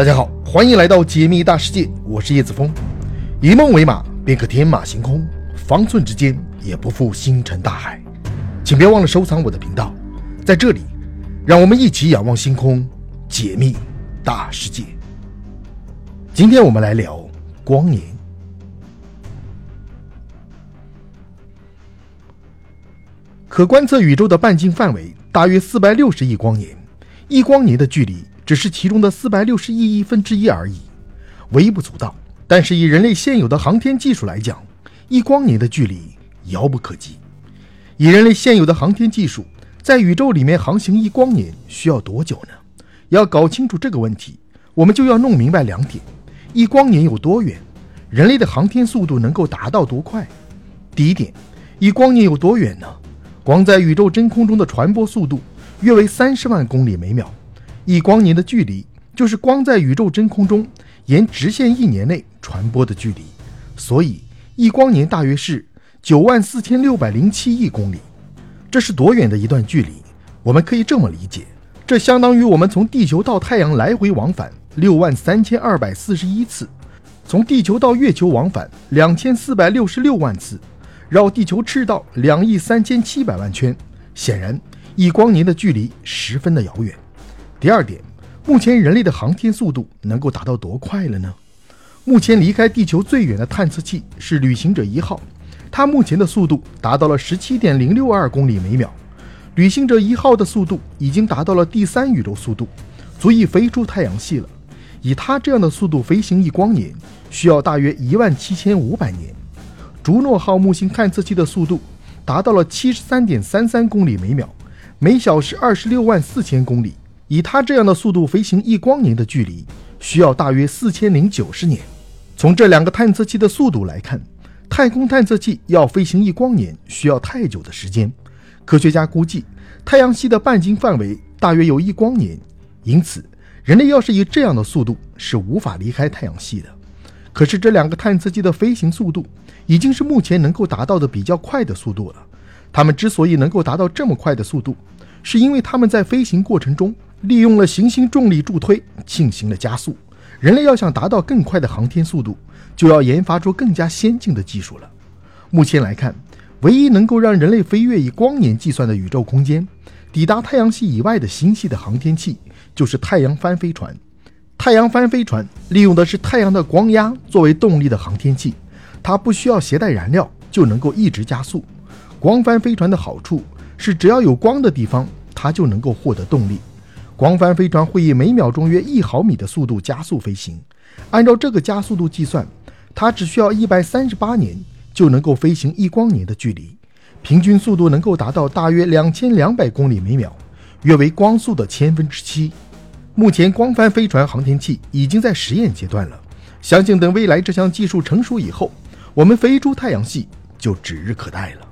大家好，欢迎来到解密大世界，我是叶子峰。以梦为马，便可天马行空，方寸之间也不负星辰大海。请别忘了收藏我的频道，在这里，让我们一起仰望星空，解密大世界。今天我们来聊光年。可观测宇宙的半径范围大约四百六十亿光年，一光年的距离。只是其中的四百六十亿亿分之一而已，微不足道。但是以人类现有的航天技术来讲，一光年的距离遥不可及。以人类现有的航天技术，在宇宙里面航行一光年需要多久呢？要搞清楚这个问题，我们就要弄明白两点：一光年有多远？人类的航天速度能够达到多快？第一点，一光年有多远呢？光在宇宙真空中的传播速度约为三十万公里每秒。一光年的距离就是光在宇宙真空中沿直线一年内传播的距离，所以一光年大约是九万四千六百零七亿公里。这是多远的一段距离？我们可以这么理解：这相当于我们从地球到太阳来回往返六万三千二百四十一次，从地球到月球往返两千四百六十六万次，绕地球赤道两亿三千七百万圈。显然，一光年的距离十分的遥远。第二点，目前人类的航天速度能够达到多快了呢？目前离开地球最远的探测器是旅行者一号，它目前的速度达到了十七点零六二公里每秒。旅行者一号的速度已经达到了第三宇宙速度，足以飞出太阳系了。以它这样的速度飞行一光年，需要大约一万七千五百年。竹诺号木星探测器的速度达到了七十三点三三公里每秒，每小时二十六万四千公里。以它这样的速度飞行一光年的距离，需要大约四千零九十年。从这两个探测器的速度来看，太空探测器要飞行一光年需要太久的时间。科学家估计，太阳系的半径范围大约有一光年，因此人类要是以这样的速度是无法离开太阳系的。可是这两个探测器的飞行速度已经是目前能够达到的比较快的速度了。它们之所以能够达到这么快的速度，是因为它们在飞行过程中。利用了行星重力助推进行了加速。人类要想达到更快的航天速度，就要研发出更加先进的技术了。目前来看，唯一能够让人类飞跃以光年计算的宇宙空间，抵达太阳系以外的星系的航天器，就是太阳帆飞船。太阳帆飞船利用的是太阳的光压作为动力的航天器，它不需要携带燃料就能够一直加速。光帆飞船的好处是，只要有光的地方，它就能够获得动力。光帆飞船会以每秒钟约一毫米的速度加速飞行，按照这个加速度计算，它只需要一百三十八年就能够飞行一光年的距离，平均速度能够达到大约两千两百公里每秒，约为光速的千分之七。目前，光帆飞船航天器已经在实验阶段了，相信等未来这项技术成熟以后，我们飞出太阳系就指日可待了。